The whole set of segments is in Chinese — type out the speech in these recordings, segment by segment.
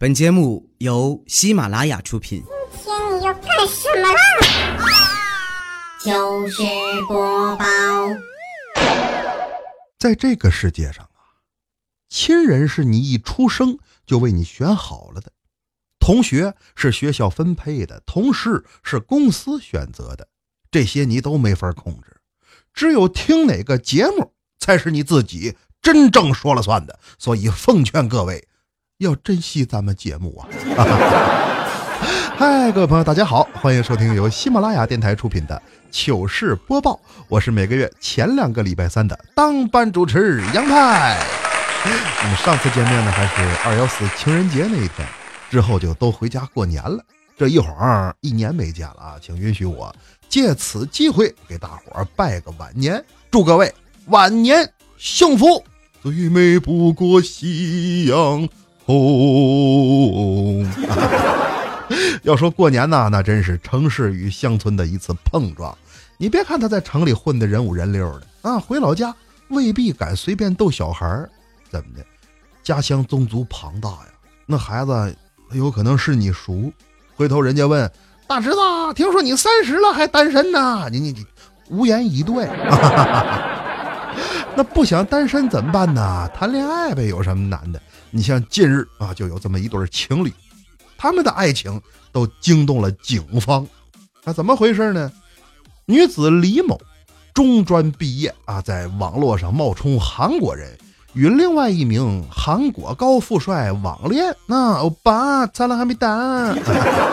本节目由喜马拉雅出品。今天你要干什么啦？就是播报，在这个世界上啊，亲人是你一出生就为你选好了的，同学是学校分配的，同事是公司选择的，这些你都没法控制。只有听哪个节目才是你自己真正说了算的。所以奉劝各位，要珍惜咱们节目啊！嗨，各位朋友，大家好，欢迎收听由喜马拉雅电台出品的糗事播报，我是每个月前两个礼拜三的当班主持杨太。我们上次见面呢，还是二幺四情人节那一天，之后就都回家过年了。这一晃一年没见了啊，请允许我借此机会给大伙儿拜个晚年，祝各位晚年幸福。最美不过夕阳红。要说过年呐，那真是城市与乡村的一次碰撞。你别看他在城里混的人五人六的啊，回老家未必敢随便逗小孩儿。怎么的？家乡宗族庞大呀，那孩子有可能是你叔。回头人家问大侄子，听说你三十了还单身呢？你你你，无言以对。那不想单身怎么办呢？谈恋爱呗，有什么难的？你像近日啊，就有这么一对情侣。他们的爱情都惊动了警方，啊，怎么回事呢？女子李某中专毕业啊，在网络上冒充韩国人，与另外一名韩国高富帅网恋。那欧巴，咱俩还没单。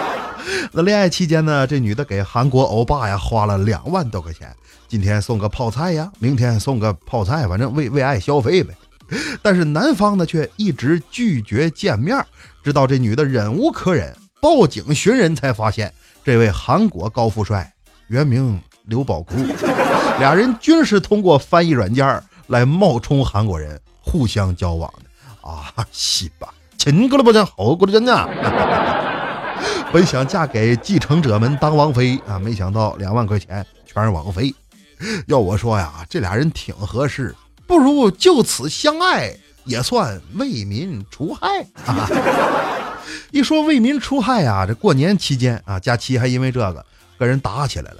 那恋爱期间呢，这女的给韩国欧巴呀花了两万多块钱，今天送个泡菜呀，明天送个泡菜，反正为为爱消费呗。但是男方呢，却一直拒绝见面。直到这女的忍无可忍，报警寻人，才发现这位韩国高富帅原名刘宝库，俩人均是通过翻译软件来冒充韩国人互相交往的啊！西吧，亲过了不讲好过的人呐！本想嫁给继承者们当王妃啊，没想到两万块钱全是王妃。要我说呀，这俩人挺合适，不如就此相爱。也算为民除害啊！一说为民除害啊，这过年期间啊，佳琪还因为这个跟人打起来了。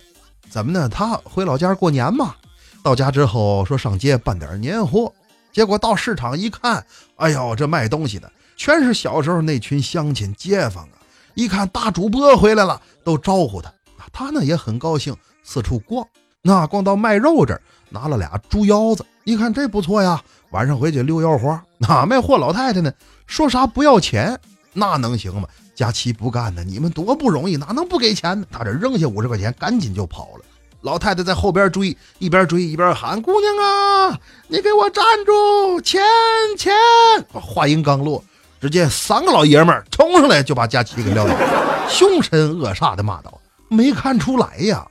怎么呢？他回老家过年嘛，到家之后说上街办点年货，结果到市场一看，哎呦，这卖东西的全是小时候那群乡亲街坊啊！一看大主播回来了，都招呼他，他呢也很高兴，四处逛。那逛到卖肉这儿，拿了俩猪腰子，一看这不错呀。晚上回去溜腰花，哪卖货老太太呢？说啥不要钱，那能行吗？佳琪不干呢，你们多不容易，哪能不给钱呢？他这扔下五十块钱，赶紧就跑了。老太太在后边追，一边追一边喊：“姑娘啊，你给我站住！钱钱！”话音刚落，只见三个老爷们冲上来就把佳琪给撂倒，凶神恶煞的骂道：“没看出来呀？”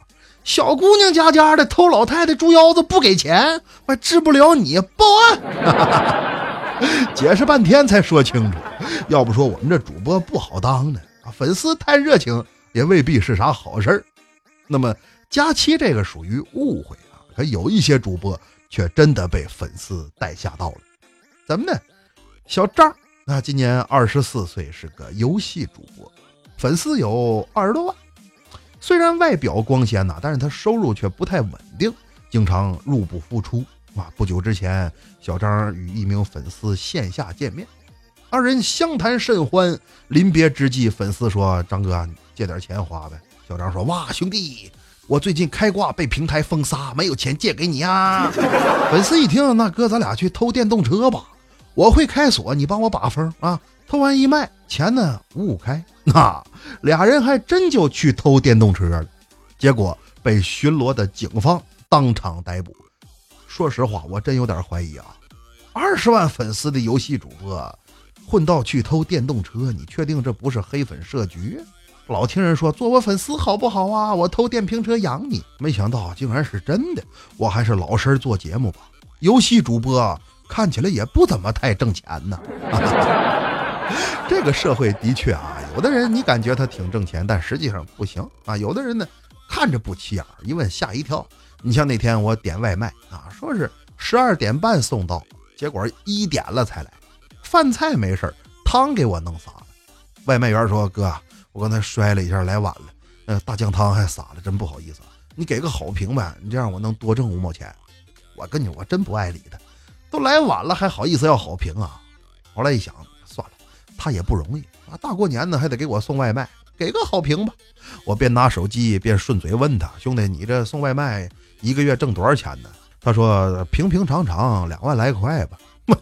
小姑娘家家的偷老太太猪腰子不给钱，我治不了你，报案！解释半天才说清楚，要不说我们这主播不好当呢，粉丝太热情也未必是啥好事儿。那么佳期这个属于误会啊，可有一些主播却真的被粉丝带下道了。怎么呢？小张啊，今年二十四岁，是个游戏主播，粉丝有二十多万。虽然外表光鲜呐，但是他收入却不太稳定，经常入不敷出啊。不久之前，小张与一名粉丝线下见面，二人相谈甚欢。临别之际，粉丝说：“张哥，借点钱花呗。”小张说：“哇，兄弟，我最近开挂被平台封杀，没有钱借给你啊。”粉丝一听，那哥，咱俩去偷电动车吧，我会开锁，你帮我把风啊。偷完一卖，钱呢五五开。那俩人还真就去偷电动车了，结果被巡逻的警方当场逮捕。说实话，我真有点怀疑啊！二十万粉丝的游戏主播，混到去偷电动车，你确定这不是黑粉设局？老听人说做我粉丝好不好啊？我偷电瓶车养你，没想到竟然是真的。我还是老实做节目吧。游戏主播看起来也不怎么太挣钱呢。这个社会的确啊，有的人你感觉他挺挣钱，但实际上不行啊。有的人呢，看着不起眼，一问吓一跳。你像那天我点外卖啊，说是十二点半送到，结果一点了才来。饭菜没事汤给我弄洒了。外卖员说：“哥，我刚才摔了一下，来晚了，呃，大酱汤还洒了，真不好意思，你给个好评呗，你这样我能多挣五毛钱。”我跟你，我真不爱理他，都来晚了还好意思要好评啊？后来一想，他也不容易啊，大过年的还得给我送外卖，给个好评吧。我边拿手机边顺嘴问他：“兄弟，你这送外卖一个月挣多少钱呢？”他说：“平平常常两万来块吧。”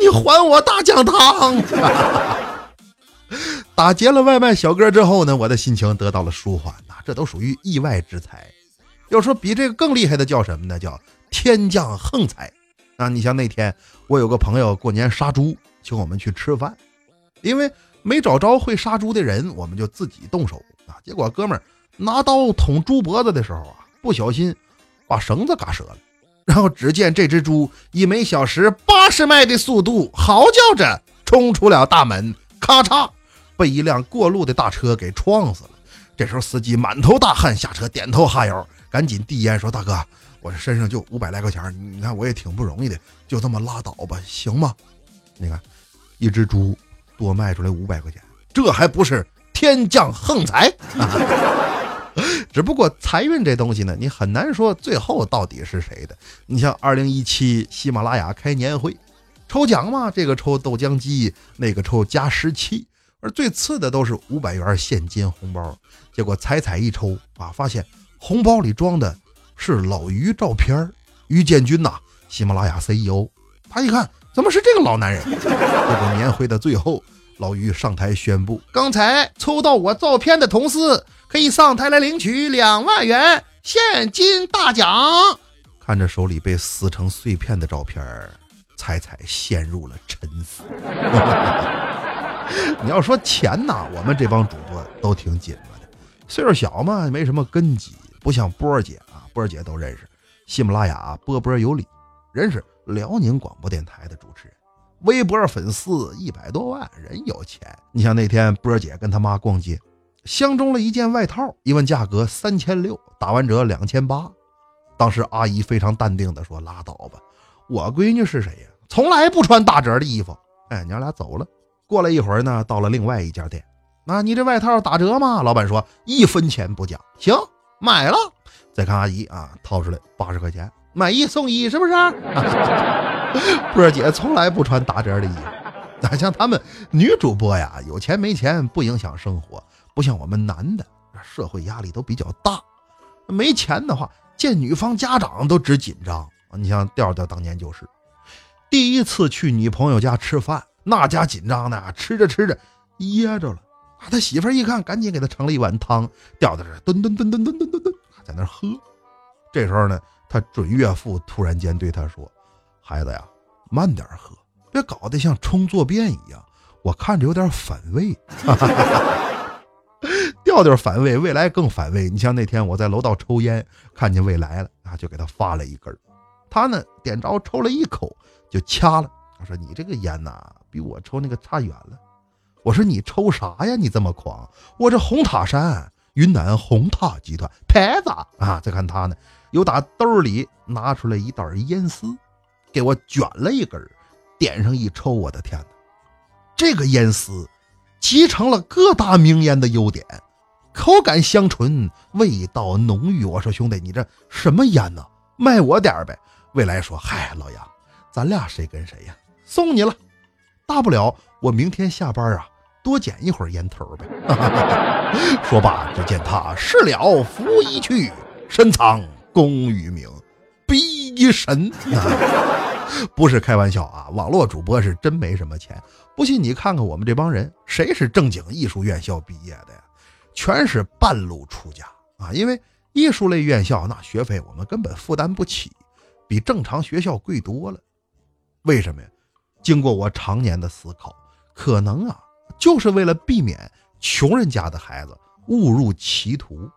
你还我大酱汤！打劫了外卖小哥之后呢，我的心情得到了舒缓呐，这都属于意外之财。要说比这个更厉害的叫什么呢？叫天降横财啊！你像那天我有个朋友过年杀猪，请我们去吃饭，因为没找着会杀猪的人，我们就自己动手啊。结果哥们儿拿刀捅猪脖子的时候啊，不小心把绳子嘎折了。然后只见这只猪以每小时八十迈的速度嚎叫着冲出了大门，咔嚓，被一辆过路的大车给撞死了。这时候司机满头大汗下车，点头哈腰，赶紧递烟说：“大哥，我这身上就五百来块钱，你看我也挺不容易的，就这么拉倒吧，行吗？”你看，一只猪多卖出来五百块钱，这还不是天降横财？只不过财运这东西呢，你很难说最后到底是谁的。你像二零一七喜马拉雅开年会，抽奖嘛，这个抽豆浆机，那个抽加湿器，而最次的都是五百元现金红包。结果彩彩一抽啊，发现红包里装的是老于照片于建军呐，喜马拉雅 CEO。他一看，怎么是这个老男人？结果年会的最后，老于上台宣布，刚才抽到我照片的同事。可以上台来领取两万元现金大奖。看着手里被撕成碎片的照片，彩彩陷入了沉思。你要说钱呐，我们这帮主播都挺紧巴的。岁数小嘛，没什么根基，不像波儿姐啊，波儿姐都认识。喜马拉雅波波有理，认识辽宁广播电台的主持人，微博粉丝一百多万，人有钱。你像那天波儿姐跟他妈逛街。相中了一件外套，一问价格三千六，打完折两千八。当时阿姨非常淡定地说：“拉倒吧，我闺女是谁呀？从来不穿打折的衣服。”哎，娘俩走了。过了一会儿呢，到了另外一家店，那你这外套打折吗？老板说一分钱不降。行，买了。再看阿姨啊，掏出来八十块钱，买一送一，是不是？波姐从来不穿打折的衣服。哪像他们女主播呀，有钱没钱不影响生活。不像我们男的，社会压力都比较大，没钱的话，见女方家长都直紧张。你像调调当年就是，第一次去女朋友家吃饭，那家紧张的，吃着吃着噎着了。他媳妇儿一看，赶紧给他盛了一碗汤，调在这吨吨吨吨吨吨吨吨，在那喝。这时候呢，他准岳父突然间对他说：“孩子呀，慢点喝，别搞得像冲坐便一样，我看着有点反胃。”调调反胃，未来更反胃。你像那天我在楼道抽烟，看见未来了啊，就给他发了一根他呢点着抽了一口就掐了。他说：“你这个烟呐，比我抽那个差远了。”我说：“你抽啥呀？你这么狂？我这红塔山云南红塔集团牌子啊！再看他呢，又打兜里拿出来一袋烟丝，给我卷了一根，点上一抽。我的天哪，这个烟丝！集成了各大名烟的优点，口感香醇，味道浓郁。我说兄弟，你这什么烟呢？卖我点呗。未来说：“嗨，老杨，咱俩谁跟谁呀？送你了，大不了我明天下班啊，多捡一会儿烟头呗。”说罢，只见他事了拂衣去，深藏功与名，逼神啊。不是开玩笑啊！网络主播是真没什么钱，不信你看看我们这帮人，谁是正经艺术院校毕业的呀？全是半路出家啊！因为艺术类院校那学费我们根本负担不起，比正常学校贵多了。为什么呀？经过我常年的思考，可能啊，就是为了避免穷人家的孩子误入歧途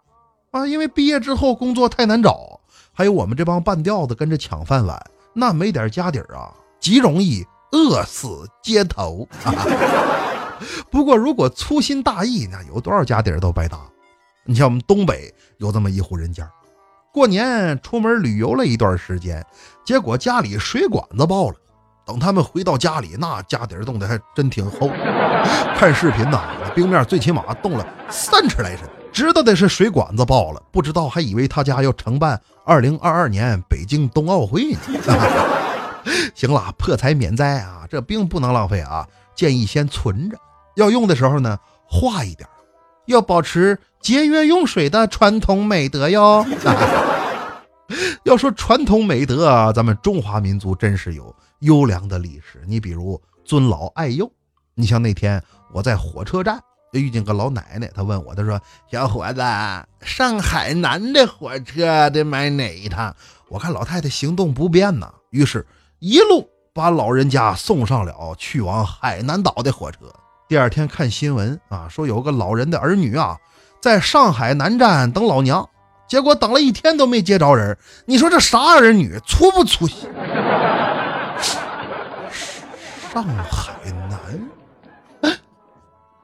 啊！因为毕业之后工作太难找，还有我们这帮半吊子跟着抢饭碗。那没点家底儿啊，极容易饿死街头。不过如果粗心大意，那有多少家底儿都白搭。你像我们东北有这么一户人家，过年出门旅游了一段时间，结果家里水管子爆了，等他们回到家里，那家底儿冻得还真挺厚。看视频呐，冰面最起码冻了三尺来深。知道的是水管子爆了，不知道还以为他家要承办二零二二年北京冬奥会呢。行了，破财免灾啊，这冰不能浪费啊，建议先存着，要用的时候呢化一点，要保持节约用水的传统美德哟。要说传统美德啊，咱们中华民族真是有优良的历史。你比如尊老爱幼，你像那天我在火车站遇见个老奶奶，她问我，她说：“小伙子，上海南的火车得买哪一趟？”我看老太太行动不便呐，于是一路把老人家送上了去往海南岛的火车。第二天看新闻啊，说有个老人的儿女啊，在上海南站等老娘。结果等了一天都没接着人，你说这啥儿女粗不粗心？上海南，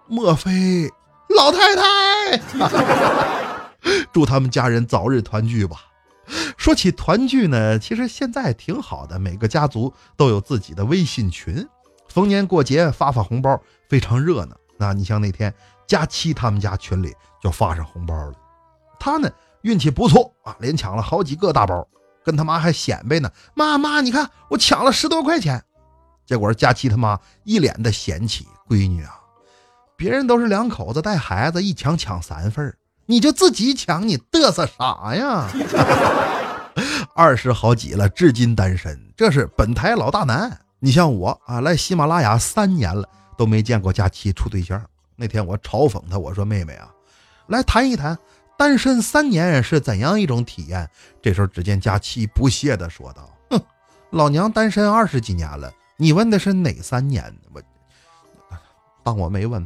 莫非老太太？祝他们家人早日团聚吧。说起团聚呢，其实现在挺好的，每个家族都有自己的微信群，逢年过节发发红包，非常热闹。那你像那天佳期他们家群里就发上红包了，他呢？运气不错啊，连抢了好几个大包，跟他妈还显摆呢。妈妈，你看我抢了十多块钱。结果佳琪他妈一脸的嫌弃：“闺女啊，别人都是两口子带孩子，一抢抢三份你就自己抢，你嘚瑟啥呀？” 二十好几了，至今单身，这是本台老大难。你像我啊，来喜马拉雅三年了，都没见过佳琪处对象。那天我嘲讽他，我说：“妹妹啊，来谈一谈。”单身三年是怎样一种体验？这时候，只见佳琪不屑地说道：“哼，老娘单身二十几年了，你问的是哪三年？我当我没问。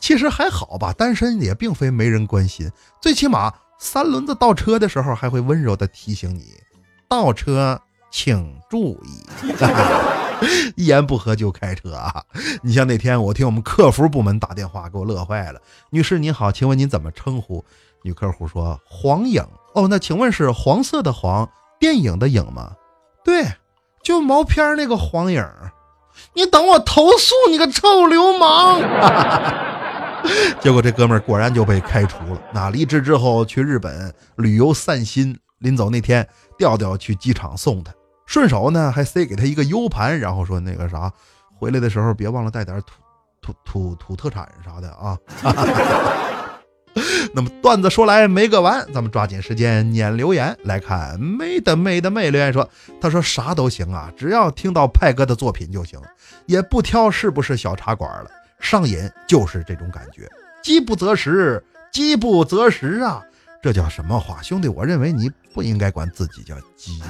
其实还好吧，单身也并非没人关心，最起码三轮子倒车的时候还会温柔地提醒你，倒车请注意。”一言不合就开车啊！你像那天我听我们客服部门打电话，给我乐坏了。女士您好，请问您怎么称呼？女客户说黄影。哦，那请问是黄色的黄，电影的影吗？对，就毛片那个黄影。你等我投诉你个臭流氓！结果这哥们儿果然就被开除了。那离职之后去日本旅游散心，临走那天调调去机场送他。顺手呢，还塞给他一个 U 盘，然后说那个啥，回来的时候别忘了带点土土土土特产啥的啊。那么段子说来没个完，咱们抓紧时间念留言来看。妹的妹的妹留言说，他说啥都行啊，只要听到派哥的作品就行，也不挑是不是小茶馆了，上瘾就是这种感觉，饥不择食，饥不择食啊。这叫什么话，兄弟？我认为你不应该管自己叫鸡，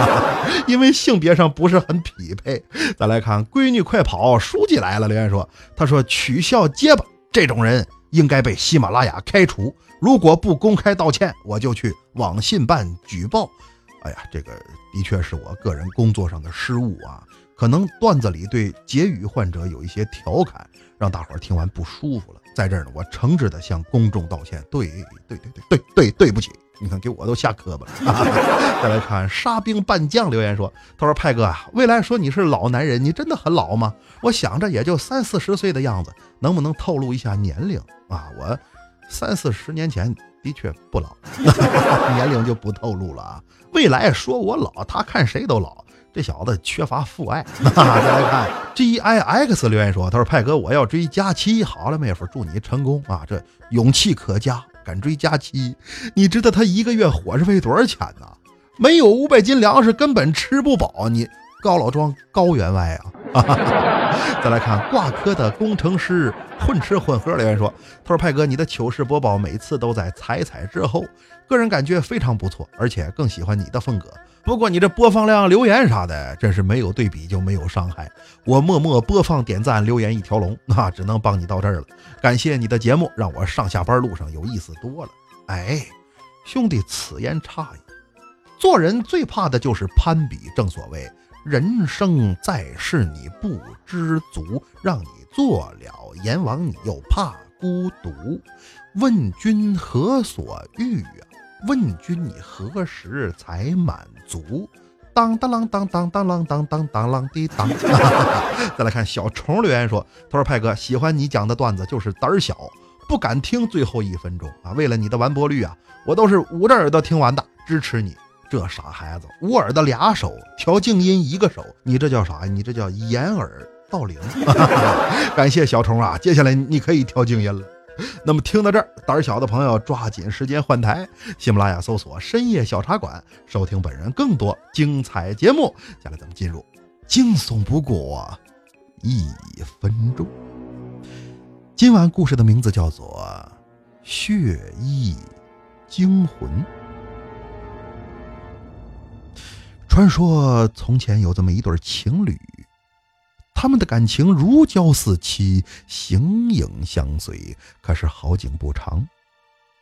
因为性别上不是很匹配。再来看，闺女快跑，书记来了。留言说，他说取笑结巴这种人应该被喜马拉雅开除，如果不公开道歉，我就去网信办举报。哎呀，这个的确是我个人工作上的失误啊，可能段子里对结语患者有一些调侃，让大伙儿听完不舒服了。在这儿呢，我诚挚的向公众道歉。对对对对对对，对不起，你看给我都吓磕巴了。再来看沙兵半将留言说：“他说派哥啊，未来说你是老男人，你真的很老吗？我想着也就三四十岁的样子，能不能透露一下年龄啊？我三四十年前的确不老，年龄就不透露了啊。未来说我老，他看谁都老。”这小子缺乏父爱。再来看 G I X 留言说：“他说派哥，我要追佳期。好了，妹夫，祝你成功啊！这勇气可嘉，敢追佳期。你知道他一个月伙食费多少钱呢？没有五百斤粮食根本吃不饱。你高老庄高员外啊！再来看挂科的工程师混吃混喝留言说：他说派哥，你的糗事播报每次都在踩踩之后，个人感觉非常不错，而且更喜欢你的风格。”不过你这播放量、留言啥的，真是没有对比就没有伤害。我默默播放、点赞、留言一条龙，那只能帮你到这儿了。感谢你的节目，让我上下班路上有意思多了。哎，兄弟，此言差矣。做人最怕的就是攀比。正所谓，人生在世你不知足，让你做了阎王，你又怕孤独。问君何所欲啊？问君你何时才满足？当当啷当当当啷当当当啷滴当。再来看小虫留言说：“他说派哥喜欢你讲的段子，就是胆儿小，不敢听最后一分钟啊。为了你的完播率啊，我都是捂着耳朵听完的，支持你。这傻孩子，捂耳朵俩手，调静音一个手，你这叫啥？你这叫掩耳盗铃。感谢小虫啊，接下来你可以调静音了。”那么听到这儿，胆小的朋友抓紧时间换台，喜马拉雅搜索“深夜小茶馆”，收听本人更多精彩节目。下来咱们进入惊悚不过一分钟。今晚故事的名字叫做《血意惊魂》。传说从前有这么一对情侣。他们的感情如胶似漆，形影相随。可是好景不长，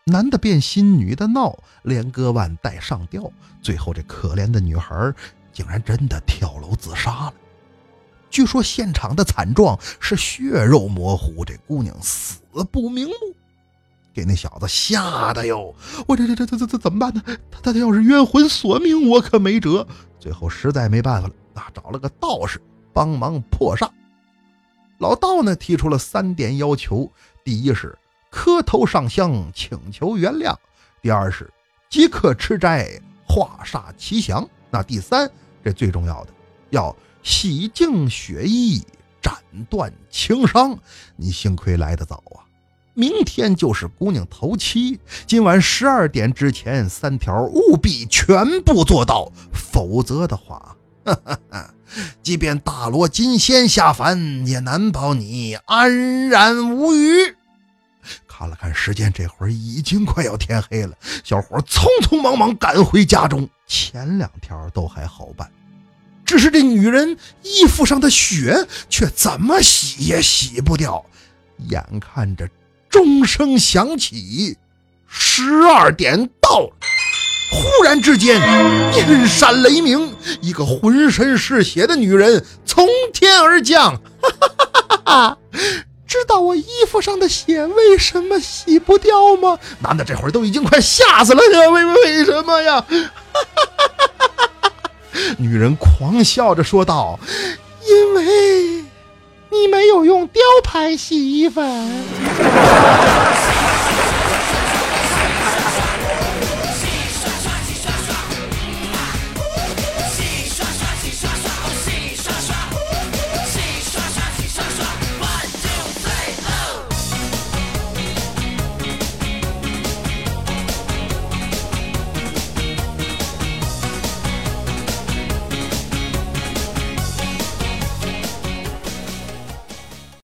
男的变心，女的闹，连割腕带上吊。最后，这可怜的女孩竟然真的跳楼自杀了。据说现场的惨状是血肉模糊，这姑娘死不瞑目，给那小子吓得哟！我这这这这这这怎么办呢？他他他要是冤魂索命，我可没辙。最后实在没办法了，那找了个道士。帮忙破煞，老道呢提出了三点要求：第一是磕头上香请求原谅；第二是即刻吃斋化煞吉祥；那第三，这最重要的，要洗净血衣斩断情伤。你幸亏来得早啊！明天就是姑娘头七，今晚十二点之前三条务必全部做到，否则的话，哈哈哈。即便大罗金仙下凡，也难保你安然无虞。看了看时间，这会儿已经快要天黑了。小伙匆匆忙忙赶回家中。前两条都还好办，只是这女人衣服上的血却怎么洗也洗不掉。眼看着钟声响起，十二点到了。忽然之间，电闪雷鸣，一个浑身是血的女人从天而降。哈哈哈哈哈哈！知道我衣服上的血为什么洗不掉吗？男的这会儿都已经快吓死了呀！为为什么呀？哈哈哈哈哈哈！女人狂笑着说道：“因为你没有用雕牌洗衣粉。”